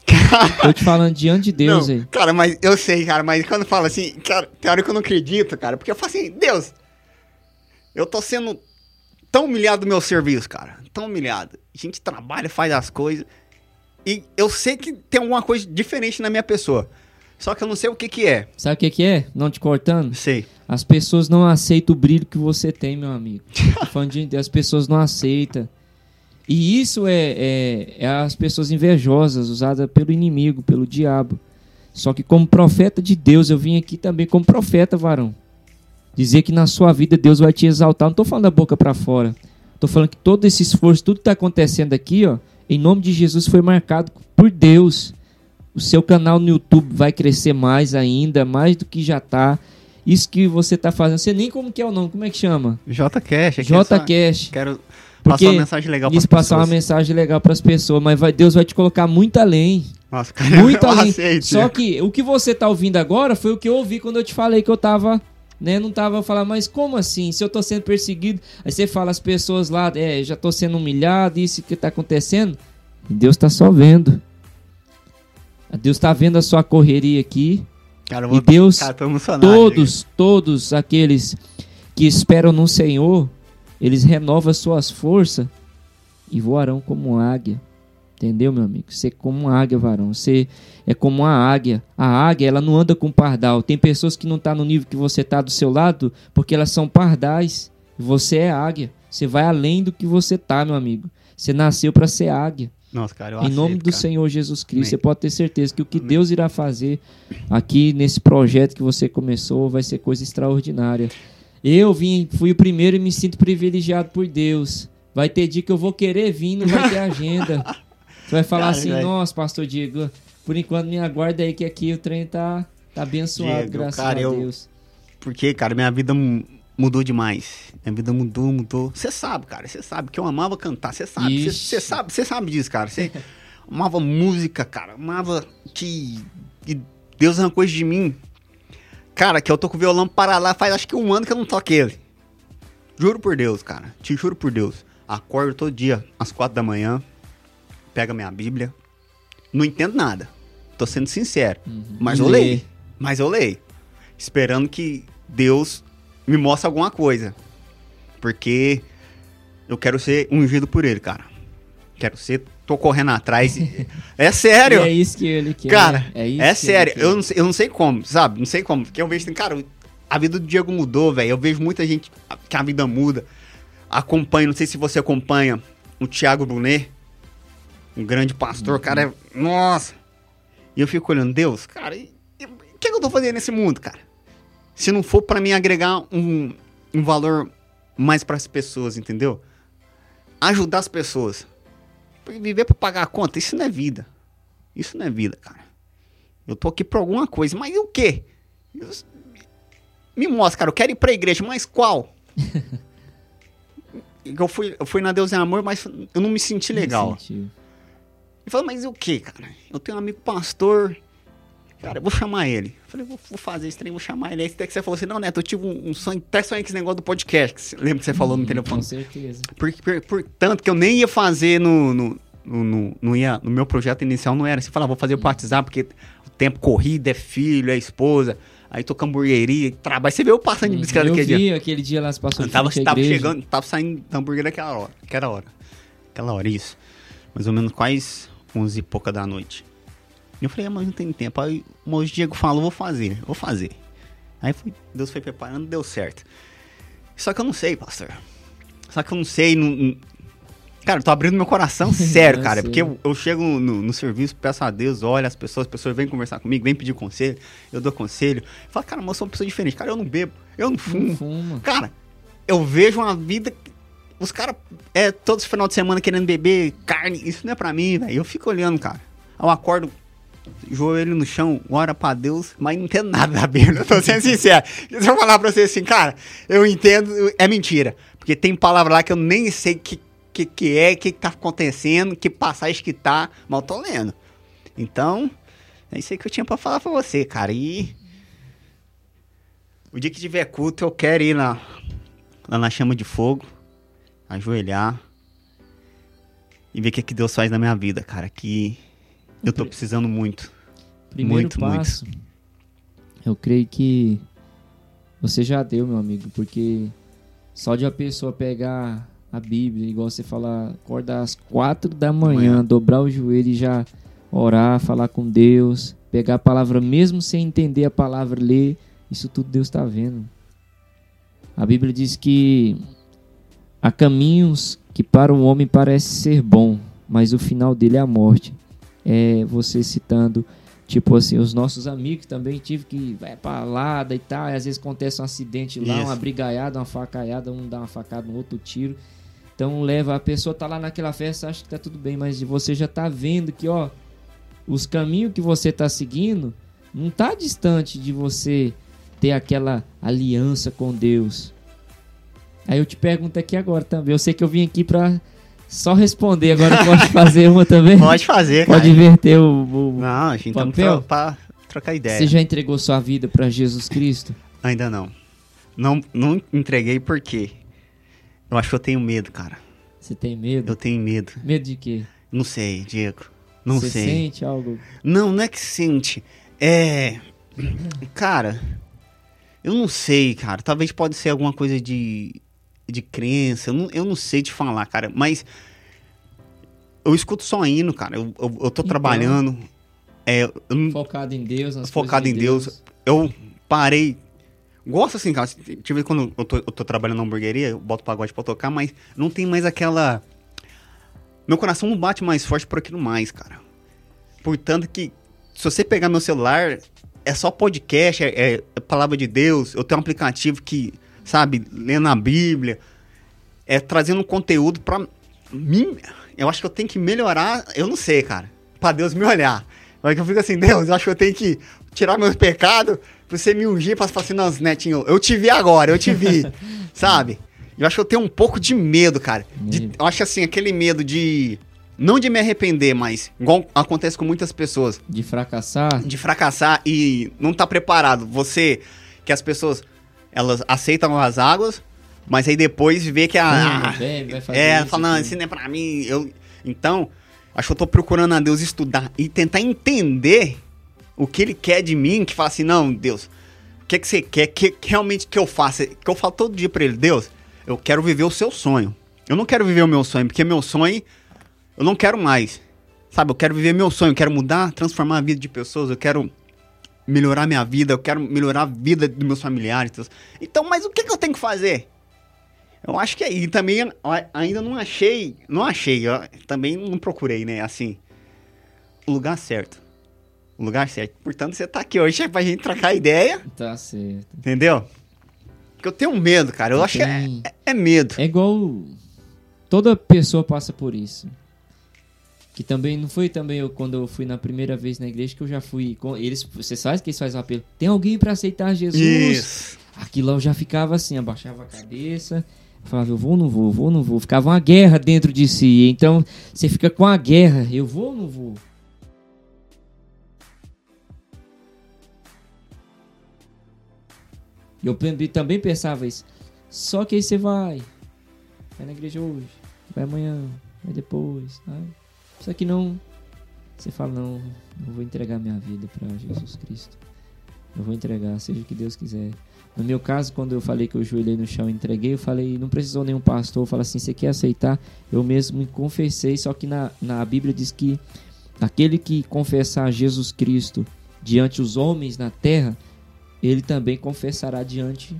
Tô te falando diante de Deus não, aí. cara, mas eu sei, cara, mas quando fala assim, cara, tem hora que eu não acredito, cara, porque eu falo assim, Deus, eu tô sendo tão humilhado do meu serviço, cara, tão humilhado. A gente trabalha, faz as coisas, e eu sei que tem alguma coisa diferente na minha pessoa, só que eu não sei o que que é. Sabe o que, que é? Não te cortando? Sei. As pessoas não aceitam o brilho que você tem, meu amigo. Falando de as pessoas não aceitam. E isso é, é, é as pessoas invejosas, usadas pelo inimigo, pelo diabo. Só que como profeta de Deus, eu vim aqui também como profeta, varão. Dizer que na sua vida Deus vai te exaltar. Não tô falando da boca para fora. Tô falando que todo esse esforço, tudo que tá acontecendo aqui, ó, em nome de Jesus foi marcado por Deus. O seu canal no YouTube vai crescer mais ainda, mais do que já tá. Isso que você tá fazendo, você nem como que é o nome, como é que chama? JCast. aqui é JCast. Quero passar uma mensagem legal Isso pra passar uma mensagem legal para as pessoas, mas vai, Deus vai te colocar muito além. Nossa, cara, Muito eu além. aceito. Só que o que você tá ouvindo agora foi o que eu ouvi quando eu te falei que eu tava, né, não tava falando, mas como assim? Se eu tô sendo perseguido, aí você fala as pessoas lá, é, já tô sendo humilhado, isso que tá acontecendo. Deus tá só vendo. Deus tá vendo a sua correria aqui Cara, E Deus, cara, todos, todos aqueles que esperam no Senhor, eles renovam suas forças e voarão como águia. Entendeu, meu amigo? Você é como uma águia, varão. Você é como uma águia. A águia, ela não anda com pardal. Tem pessoas que não estão no nível que você está do seu lado porque elas são pardais. Você é águia. Você vai além do que você tá, meu amigo. Você nasceu para ser águia. Nossa, cara, eu Em nome aceito, do cara. Senhor Jesus Cristo, Amém. você pode ter certeza que o que Amém. Deus irá fazer aqui nesse projeto que você começou vai ser coisa extraordinária. Eu vim, fui o primeiro e me sinto privilegiado por Deus. Vai ter dia que eu vou querer vir, não vai ter agenda. Você vai falar Cara, assim, velho. nossa, pastor Diego, por enquanto me aguarda aí que aqui o trem tá, tá abençoado, Diego, graças cara, a eu- Deus. Porque, cara, minha vida mudou demais. Minha vida mudou, mudou. Você sabe, cara, você sabe que eu amava cantar. Você sabe, você sabe, você sabe disso, cara. Você amava música, cara. Amava que, que Deus arrancou isso de mim. Cara, que eu tô com o violão para lá faz acho que um ano que eu não toco ele. Juro por Deus, cara. Te juro por Deus. Acordo todo dia às quatro da manhã, pego a minha Bíblia. Não entendo nada. Tô sendo sincero. Mas E eu leio. Mas eu leio. Esperando que Deus me mostre alguma coisa. Porque eu quero ser ungido por ele, cara. Quero ser, tô correndo atrás. é sério. E é isso que ele quer. Cara, é, isso é sério. Eu não, sei, eu não sei como, sabe? Não sei como. Porque eu vejo cara, a vida do Diego mudou, velho. Eu vejo muita gente que a vida muda. Acompanho, não sei se você acompanha o Thiago Brunet, um grande pastor, cara. É, nossa. E eu fico olhando, Deus, cara, o que, é que eu tô fazendo nesse mundo, cara? Se não for pra mim agregar um, um valor mais pras pessoas, entendeu? Ajudar as pessoas. Porque viver pra pagar a conta, isso não é vida. Isso não é vida, cara. Eu tô aqui por alguma coisa, mas e o quê? Eu- Me mostra, cara, eu quero ir pra igreja, mas qual? eu, fui, eu fui na Deus em Amor, mas eu não me senti legal. Ele falou, mas e o que, cara? Eu tenho um amigo pastor. Cara, eu vou chamar ele. Eu falei, vou, vou fazer esse trem, vou chamar ele. Aí até que você falou assim, não, Neto, eu tive um, um sonho, até sonhei com esse negócio do podcast. você- Lembra que você falou no Hum, telefone? Com certeza. Por, por, por tanto que eu nem ia fazer no, no, no, no- não ia, no meu projeto inicial, não era assim, falar, vou fazer o WhatsApp, porque o tempo corrido, é filho, é esposa, aí tô com hamburgueria, trabalho. Você viu eu passando de bicicleta eu aquele vi dia? aquele dia lá, você passou Eu de tava, tava chegando, tava saindo da hamburgueria aquela hora, aquela hora. Aquela hora, isso. Mais ou menos quase 11 e pouca da noite. Eu falei, ah, mas não tem tempo. Aí o Diego falou, vou fazer, vou fazer. Aí fui, Deus foi preparando, deu certo. Só que eu não sei, pastor. Só que eu não sei, não, Cara, eu tô abrindo meu coração sério, Eu cara. Porque eu, eu chego no, no serviço, peço a Deus, olha as pessoas, as pessoas vêm conversar comigo, vêm pedir conselho, eu dou conselho. Falo, cara, mas eu sou uma pessoa diferente. Cara, eu não bebo, eu não fumo. Não fuma. Cara, eu vejo uma vida. Os caras, é, todos os final de semana querendo beber carne. Isso não é pra mim, velho. Eu fico olhando, cara. Eu acordo, joelho no chão, ora pra Deus, mas não entendo nada da Bíblia. Eu tô sendo sincero. Se eu falar pra você assim, cara, eu entendo, é mentira. Porque tem palavra lá que eu nem sei que que, que é, o que, que tá acontecendo, que passagem que tá, mas eu tô lendo. Então, é isso aí que eu tinha pra falar pra você, cara. E. O dia que tiver culto, eu quero ir lá, lá na chama de fogo, ajoelhar e ver o que, que Deus faz na minha vida, cara. Que eu tô precisando muito. Primeiro Muito, muito. passo, eu creio que você já deu, meu amigo, porque só de a pessoa pegar a Bíblia, igual você falar, acordar às quatro da manhã, manhã. dobrar o joelho e já orar, falar com Deus, pegar a palavra mesmo sem entender a palavra, ler, isso tudo Deus está vendo. A Bíblia diz que há caminhos que para o homem parece ser bom, mas o final dele é a morte. É você citando Tipo assim, os nossos amigos também tive que vai pra lada e tal. E às vezes acontece um acidente lá, Isso. uma brigaiada, uma facaiada, um dá uma facada no outro tiro. Então leva, a pessoa tá lá naquela festa, acha que tá tudo bem, mas você já tá vendo que, ó, os caminhos que você tá seguindo não tá distante de você ter aquela aliança com Deus. Aí eu te pergunto aqui agora também. Eu sei que eu vim aqui pra só responder, agora pode fazer uma também? Pode fazer, cara. Pode inverter o, o- Não, a gente tá Papel? pra, pra trocar ideia. Você já entregou sua vida pra Jesus Cristo? Ainda não. não. Não entreguei porque eu acho que eu tenho medo, cara. Você tem medo? Eu tenho medo. Medo de quê? Não sei, Diego. Não Você sei. sente algo? Não, não é que sente. É. Cara, eu não sei, cara. Talvez pode ser alguma coisa de, de crença. Eu não, eu não sei te falar, cara. Mas eu escuto só hino, cara. Eu, eu, eu tô Então. trabalhando. É, eu Focado em Deus, nas Focado em de Deus. eu parei. Gosto assim, cara. Tive quando eu tô, eu tô trabalhando na hamburgueria, eu boto pagode pra tocar, mas não tem mais aquela. Meu coração não bate mais forte por aquilo mais, cara. Portanto que, se você pegar meu celular, é só podcast, é, é palavra de Deus. Eu tenho um aplicativo que, sabe, lendo a Bíblia, é trazendo conteúdo pra mim. Eu acho que eu tenho que melhorar, eu não sei, cara, pra Deus me olhar. Mas eu fico assim, Deus, eu acho que eu tenho que tirar meus pecados pra você me ungir, pra falar assim, não, Netinho, eu te vi agora, eu te vi, sabe? Eu acho que eu tenho um pouco de medo, cara. De- eu acho assim, aquele medo de. Não de me arrepender, mas igual acontece com muitas pessoas De fracassar. de fracassar e não tá preparado. Você, que as pessoas, elas aceitam as águas, mas aí depois vê que a... Ah, bebe, vai fazer é, isso, fala, não, isso não é pra mim. Eu, então, acho que eu tô procurando a Deus estudar e tentar entender o que ele quer de mim, que fala assim, não, Deus, o que que você quer que, que realmente que eu faça? Que eu falo todo dia pra ele, Deus, eu quero viver o seu sonho. Eu não quero viver o meu sonho, porque meu sonho eu não quero mais. Sabe, eu quero viver meu sonho, eu quero mudar, transformar a vida de pessoas, eu quero melhorar minha vida, eu quero melhorar a vida dos meus familiares. Então, mas o que, que eu tenho que fazer? Eu acho que é. E também eu ainda não achei. Não achei, eu também não procurei, né? Assim. O lugar certo. O lugar certo. Portanto, você tá aqui hoje é pra gente trocar ideia, Tá certo. entendeu? Porque eu tenho medo, cara. Eu Não acho que é, é- é medo. É igual. Toda pessoa passa por isso. Que também não foi também eu, quando eu fui na primeira vez na igreja que eu já fui com eles. Você sabe que eles fazem o apelo. Tem alguém pra aceitar Jesus? Isso. Aquilo eu já ficava assim, abaixava a cabeça, falava, eu vou ou não vou, eu vou ou não vou. Ficava uma guerra dentro de si. Então, você fica com a guerra, eu vou ou não vou? Eu também- também pensava isso. Só que aí você vai. Vai na igreja hoje, vai amanhã, vai depois. Vai. Só que não. Você fala, não, eu vou entregar minha vida para Jesus Cristo. Eu vou entregar, seja o que Deus quiser. No meu caso, quando eu falei que eu joelhei no chão e entreguei, eu falei, não precisou nenhum pastor falar assim, você quer aceitar? Eu mesmo me confessei, só que na, na Bíblia diz que aquele que confessar Jesus Cristo diante os homens na terra, ele também confessará diante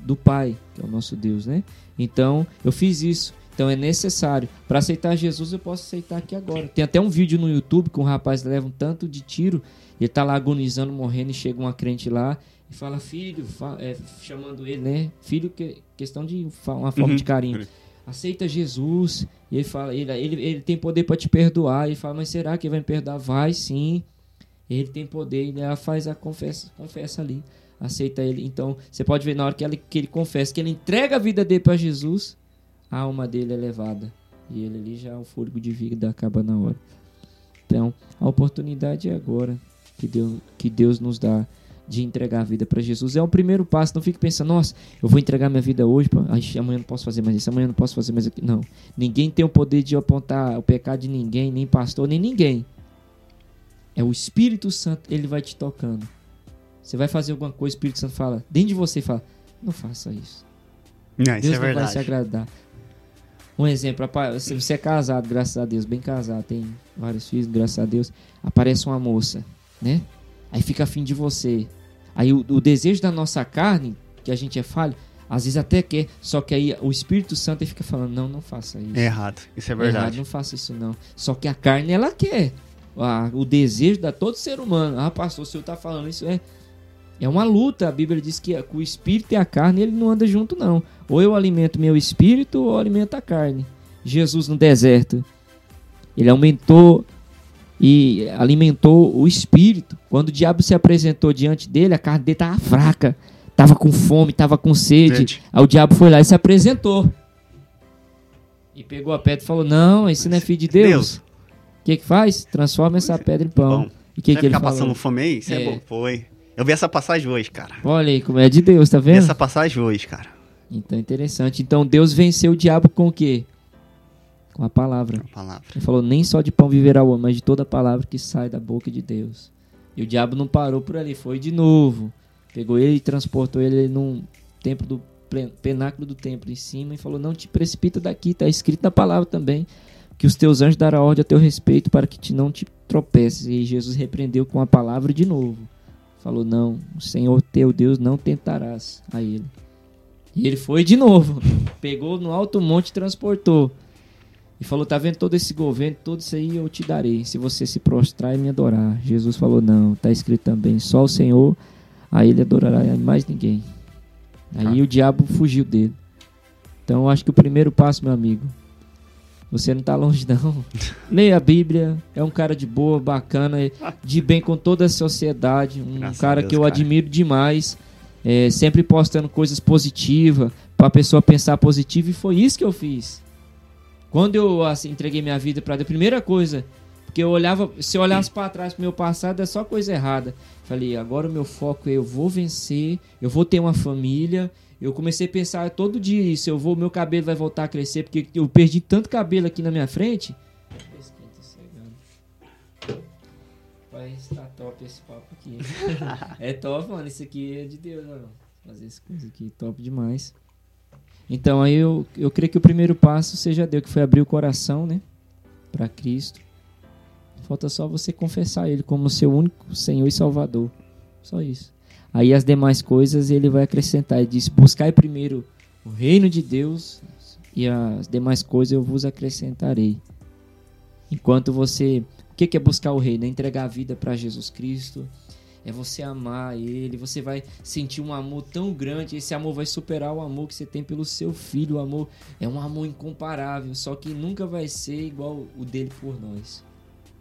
do Pai, que é o nosso Deus, né? Então, eu fiz isso. Então é necessário. Para aceitar Jesus, eu posso aceitar aqui agora. Tem até um vídeo no YouTube que um rapaz leva um tanto de tiro, ele tá lá agonizando, morrendo, e chega uma crente lá e fala, filho, fa- é, chamando ele, né? Filho, que, questão de uma forma Uhum. de carinho. Aceita Jesus. E ele fala, ele, ele, ele tem poder para te perdoar. Ele fala, mas será que ele vai me perdoar? Vai sim. Ele tem poder, ele ela faz a confessa, confessa ali. Aceita ele. Então, você pode ver na hora que, que ele confessa, que ele entrega a vida dele para Jesus, a alma dele é levada. E ele ali já, o fôlego de vida acaba na hora. Então, a oportunidade é agora que Deus, que Deus nos dá de entregar a vida para Jesus. É o primeiro passo. Não fique pensando, nossa, eu vou entregar minha vida hoje, pá, ai, amanhã não posso fazer mais isso, amanhã não posso fazer mais aquilo. Não. Ninguém tem o poder de apontar o pecado de ninguém, nem pastor, nem ninguém. É o Espírito Santo, ele vai te tocando. Você vai fazer alguma coisa, o Espírito Santo fala, dentro de você fala, não faça isso. Não, isso Deus é não vai verdade. se agradar. Um exemplo, se você é casado, graças a Deus, bem casado, tem vários filhos, graças a Deus, aparece uma moça, né? Aí fica afim de você. Aí o, o desejo da nossa carne, que a gente é falho, às vezes até quer, só que aí o Espírito Santo fica falando, não, não faça isso. É errado. Isso é Errado, verdade. não faça isso não. Só que a carne ela quer. Ah, o desejo da todo ser humano. Ah, pastor, o senhor tá falando isso é é uma luta. A Bíblia diz que o espírito e a carne ele não andam junto não. Ou eu alimento meu espírito ou eu alimento a carne. Jesus no deserto, ele aumentou e alimentou o espírito. Quando o diabo se apresentou diante dele, a carne dele estava fraca, estava com fome, estava com sede. Gente, Aí o diabo foi lá e se apresentou. E pegou a pedra e falou: Não, esse não é filho de Deus. O que que faz? Transforma essa pedra em pão. Bom, E que, que ele ficar falou? passando fome aí? Isso é. É. bom. Foi. Eu vi essa passagem hoje, cara. Olha aí como é de Deus, tá Vi vendo? essa passagem hoje, cara. Então interessante. Então Deus venceu o diabo com o quê? Com a palavra. A palavra. Ele falou: Nem só de pão viverá o homem, mas de toda palavra que sai da boca de Deus. E o diabo não parou por ali, foi de novo. Pegou ele e transportou ele num templo do penáculo do templo em cima e falou: Não te precipita daqui, tá escrito na palavra também. Que os teus anjos darão ordem a teu respeito para que te não te tropeces. E Jesus repreendeu com a palavra de novo. Falou: Não, o Senhor teu Deus não tentarás a ele. E ele foi de novo. Pegou no alto monte e transportou. E falou: Tá vendo todo esse governo, todo isso aí eu te darei, se você se prostrar e me adorar. Jesus falou: Não, tá escrito também: Só o Senhor, a ele adorará e mais ninguém. Aí o diabo fugiu dele. Então eu acho que o primeiro passo, meu amigo, você não tá longe não. Leia a Bíblia, é um cara de boa, bacana, de bem com toda a sociedade, um Graças a cara Deus, que eu cara. admiro demais, é, sempre postando coisas positivas, pra pessoa pensar positivo, e foi isso que eu fiz. Quando eu assim, entreguei minha vida pra Deus, primeira coisa, porque eu olhava, se eu olhasse pra trás pro meu passado, é só coisa errada. Falei, agora o meu foco é eu vou vencer, eu vou ter uma família. Eu comecei a pensar todo dia isso, eu vou, meu cabelo vai voltar a crescer, porque eu perdi tanto cabelo aqui na minha frente. Tá. Vai estar top esse papo aqui. é top, mano. Isso aqui é de Deus, mano. Fazer essa coisa aqui, top demais. Então aí eu, eu creio que o primeiro passo seja Deus, que foi abrir o coração, né? Pra Cristo. Falta só você confessar Ele como seu único Senhor e Salvador. Só isso. Aí as demais coisas ele vai acrescentar. Ele diz: Buscai primeiro o reino de Deus e as demais coisas eu vos acrescentarei. Enquanto você. O que é buscar o reino? É entregar a vida para Jesus Cristo. É você amar Ele. Você vai sentir um amor tão grande. Esse amor vai superar o amor que você tem pelo seu filho. O amor é um amor incomparável. Só que nunca vai ser igual o dele por nós.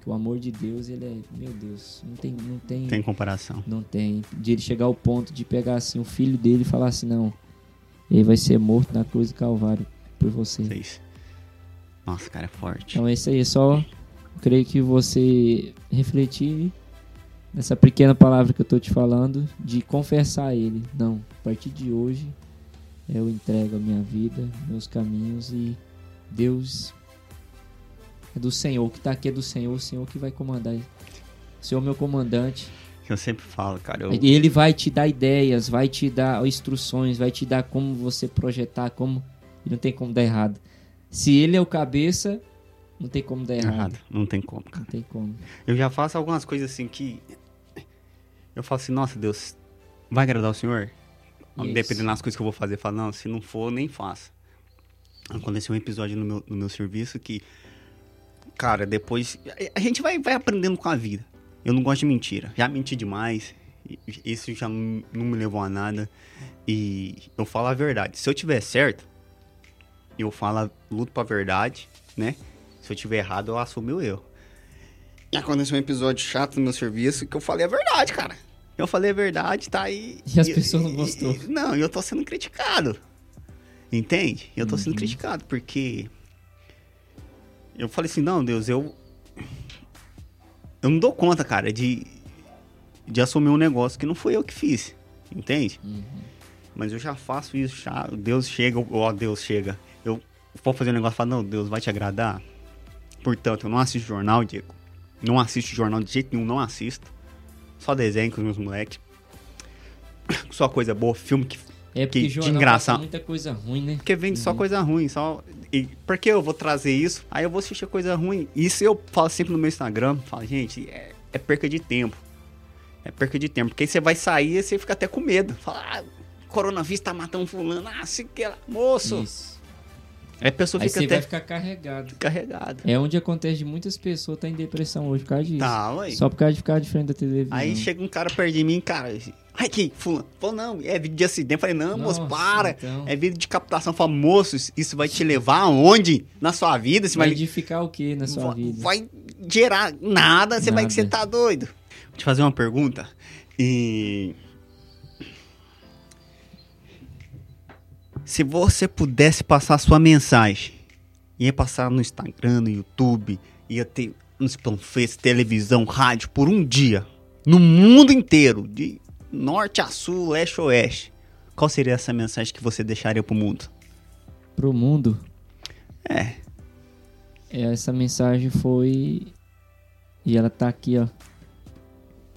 Que o amor de Deus, ele é. Meu Deus, não tem. Não tem, Tem comparação. não tem. De ele chegar ao ponto de pegar assim o filho dele e falar assim: não, ele vai ser morto na cruz do Calvário por você. Vocês. Nossa, cara, é forte. Então é isso aí, só creio que você refletir nessa pequena palavra que eu tô te falando, de confessar a ele. Não, a partir de hoje eu entrego a minha vida, meus caminhos e Deus é do Senhor, o que tá aqui é do Senhor, o Senhor que vai comandar. O Senhor é meu comandante. Eu sempre falo, cara. Eu, Ele vai te dar ideias, vai te dar instruções, vai te dar como você projetar, como. E não tem como dar errado. Se ele é o cabeça, não tem como dar errado. errado. Não tem como, cara. Não tem como. Eu já faço algumas coisas assim que. Eu falo assim, nossa Deus, vai agradar o Senhor? Isso. Dependendo das coisas que eu vou fazer, eu falo, não, se não for, nem faça. Aconteceu um episódio no meu, no meu serviço que. Cara, depois. A gente vai, vai aprendendo com a vida. Eu não gosto de mentira. Já menti demais. e Isso já não me levou a nada. E eu falo a verdade. Se eu tiver certo, eu falo, luto pra verdade, né? Se eu tiver errado, eu assumo o erro. E aconteceu um episódio chato no meu serviço que eu falei a verdade, cara. Eu falei a verdade, tá aí. E as pessoas não gostou. e- não, e eu tô sendo criticado. Entende? Eu tô sendo criticado porque. Eu falei assim, não, Deus, eu. Eu não dou conta, cara, de. De assumir um negócio que não foi eu que fiz. Entende? Mas eu já faço isso, já. Deus chega, ó, Deus chega. Eu vou fazer um negócio e falo, não, Deus vai te agradar. Portanto, eu não assisto jornal, Diego. Não assisto jornal de jeito nenhum, não assisto. Só desenho com os meus moleques. Só coisa boa, filme que. É porque Que jornal passa muita coisa ruim, né? Porque vende só coisa ruim, só. E por que eu vou trazer isso? Aí eu vou assistir coisa ruim. Isso eu falo sempre no meu Instagram. Falo, gente, é, é perca de tempo. É perca de tempo. Porque aí você vai sair e você fica até com medo. Fala, ah, coronavírus tá matando fulano. Ah, se que lá. Moço. Isso. Aí a pessoa Aí fica você até vai ficar carregado. carregada. É onde acontece de muitas pessoas tá em depressão hoje por causa disso. Tá, ué. Só por causa de ficar de frente da televisão. Aí chega um cara perto de mim, cara. Ai, que fulano. Falou, não, é vídeo de acidente. Falei, não, moço, Nossa, para. então. É vídeo de captação. Fala, moço, isso vai te levar aonde? Na sua vida? Você vai vai, edificar o que na sua vai, vida? vai gerar nada. Você vai que você Nada. tá doido. Vou te fazer uma pergunta. E. Se você pudesse passar a sua mensagem, ia passar no Instagram, no YouTube, ia ter nos panfletos, televisão, rádio por um dia, no mundo inteiro, de norte a sul, leste a oeste. Qual seria essa mensagem que você deixaria pro mundo? Pro mundo, É, essa mensagem foi. E ela tá aqui, ó.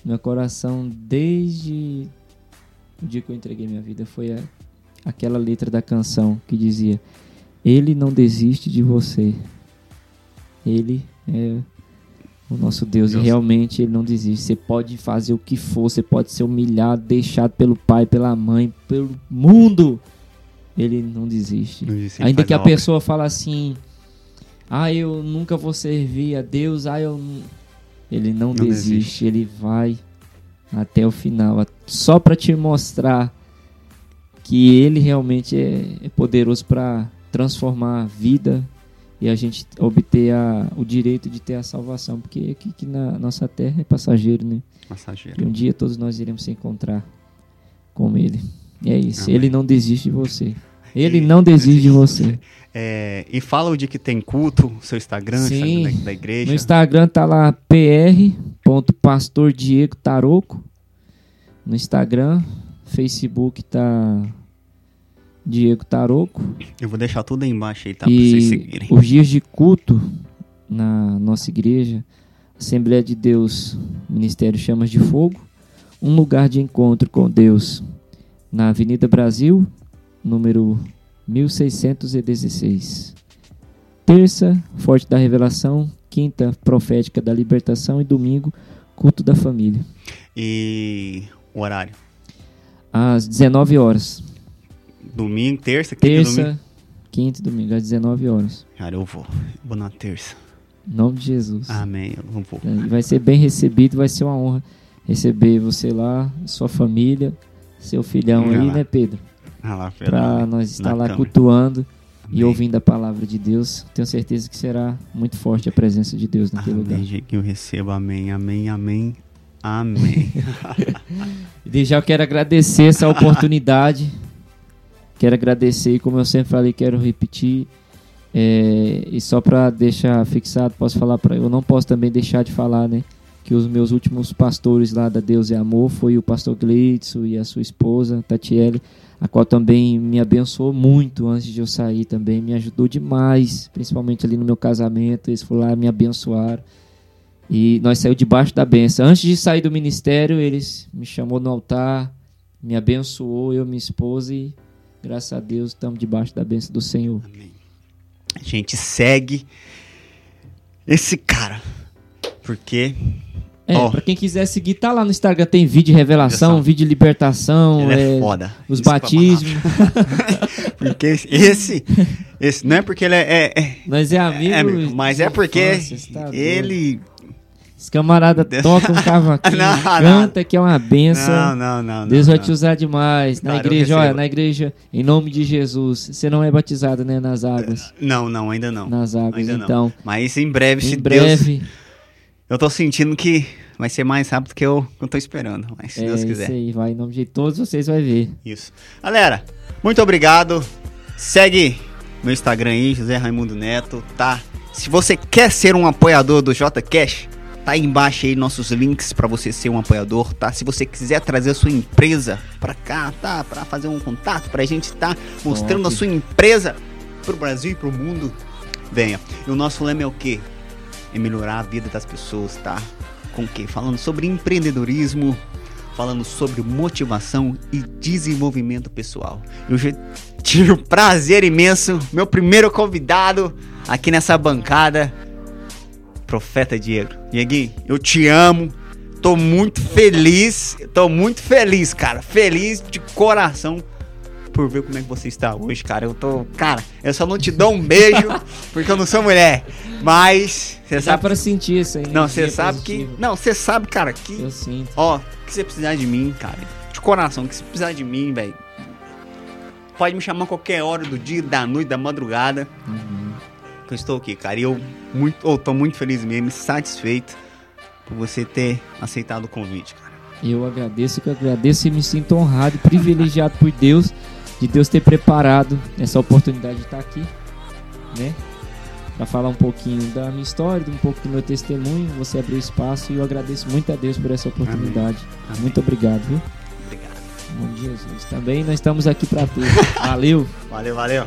meu coração desde o dia que eu entreguei minha vida foi a, aquela letra da canção que dizia: Ele não desiste de você. Ele é o nosso Deus, Deus. e realmente ele não desiste. Você pode fazer o que for, você pode ser humilhado, deixado pelo pai, pela mãe, pelo mundo. Ele não desiste. Não ele Ainda que a obra. pessoa fala assim: "Ah, eu nunca vou servir a Deus". Ah, eu ele não, Não desiste, desiste. ele vai até o final, só para te mostrar que ele realmente é, é poderoso para transformar a vida e a gente obter a- o direito de ter a salvação, porque aqui, aqui na nossa terra é passageiro, né? E Passageiro. um dia todos nós iremos se encontrar com ele. E é isso, Amém. ele não desiste de você. Ele E- não desiste de você. É, e fala dia que tem culto, seu Instagram, Sim. Instagram da, da igreja. No Instagram tá lá pr.pastordiego.taroco. No Instagram, Facebook tá Diego Taroco. Eu vou deixar tudo aí embaixo aí, tá? Pra vocês e seguirem. os dias de culto na nossa igreja, Assembleia de Deus, Ministério Chamas de Fogo, um lugar de encontro com Deus na Avenida Brasil, número 1616. Terça, Forte da Revelação, quinta, Profética da Libertação e domingo, Culto da Família, E o horário? às 19 horas. Domingo, terça, quinta e domingo. Terça, quinta e domingo, às 19 horas. Cara, eu vou. Eu vou na terça. Em nome de Jesus. Amém. Eu vou. E Vai ser bem recebido, vai ser uma honra receber você lá, sua família, seu filhão Olha aí, lá. né, Pedro? Pra nós estar lá câmera. cultuando e Amém. ouvindo a palavra de Deus. Tenho certeza que será muito forte a presença de Deus naquele lugar. Amém, que eu recebo. Amém, amém, amém. Amém. E já eu quero agradecer essa oportunidade. Quero agradecer, como eu sempre falei, quero repetir. É, e só para deixar fixado, posso falar para eu não posso também deixar de falar, né? Que os meus últimos pastores lá da Deus e Amor foi o pastor Gleitson e a sua esposa, Tatiele, a qual também me abençoou muito antes de eu sair também, me ajudou demais, principalmente ali no meu casamento, eles foram lá me abençoaram. E nós saímos debaixo da benção. Antes de sair do ministério, eles me chamou no altar, me abençoou, eu minha esposa, e graças a Deus estamos debaixo da benção do Senhor. Amém. A gente segue esse cara. Porque É, Ó. pra quem quiser seguir, tá lá no Instagram, tem vídeo de revelação, vídeo de libertação, ele é, é, foda. os Isso é batismos. Porque esse, esse. Não é porque ele é. é- é- Nós é amigo. é amigo, mas é de porque tá doido. Ele. Esse camarada Deus. toca um cavaquinho, Não, não. canta que é uma benção. Não, não, não. Deus não, vai não. te usar demais. Na Cara, igreja, olha, na igreja, em nome de Jesus. Você não é batizado, né, nas águas. Não, não, ainda não. Nas águas, ainda não. então. Mas em breve, se Em Deus. breve, Eu tô sentindo que vai ser mais rápido que eu, que eu tô esperando. Mas se é Deus quiser. isso aí, vai em nome de todos vocês vai ver. Isso. Galera, muito obrigado. Segue meu Instagram aí, José Raimundo Neto, tá? Se você quer ser um apoiador do J Cash, tá aí embaixo aí nossos links pra você ser um apoiador, tá? Se você quiser trazer a sua empresa pra cá, tá? Pra fazer um contato, pra gente tá mostrando Top. a sua empresa pro Brasil e pro mundo, venha. E o nosso lema é o quê? É melhorar a vida das pessoas, tá? Com o quê? Falando sobre empreendedorismo, falando sobre motivação e desenvolvimento pessoal. Eu já tive o prazer imenso, meu primeiro convidado aqui nessa bancada, Profeta Diego. Dieguinho, eu te amo, tô muito feliz, tô muito feliz, cara, feliz de coração por ver como é que você está hoje, cara. Eu tô, cara, eu só não te dou um beijo porque eu não sou mulher, mas você Dá sabe pra sentir isso aí. Não, você energia sabe que, não, você sabe, cara, que Eu sinto. Ó, que você precisar de mim, cara. De coração, que você precisar de mim, velho. Pode me chamar qualquer hora do dia, da noite, da madrugada. Uhum. Que eu estou aqui, cara. E eu muito, oh, tô muito feliz mesmo, satisfeito por você ter aceitado o convite, cara. Eu agradeço, que eu agradeço e me sinto honrado e privilegiado por Deus, de Deus ter preparado essa oportunidade de estar aqui, né? Pra falar um pouquinho da minha história, um pouco do meu testemunho, você abriu espaço e eu agradeço muito a Deus por essa oportunidade. Amém. Muito obrigado, viu? Obrigado. Nome de Jesus. Também nós estamos aqui pra tudo. Valeu! Valeu, valeu.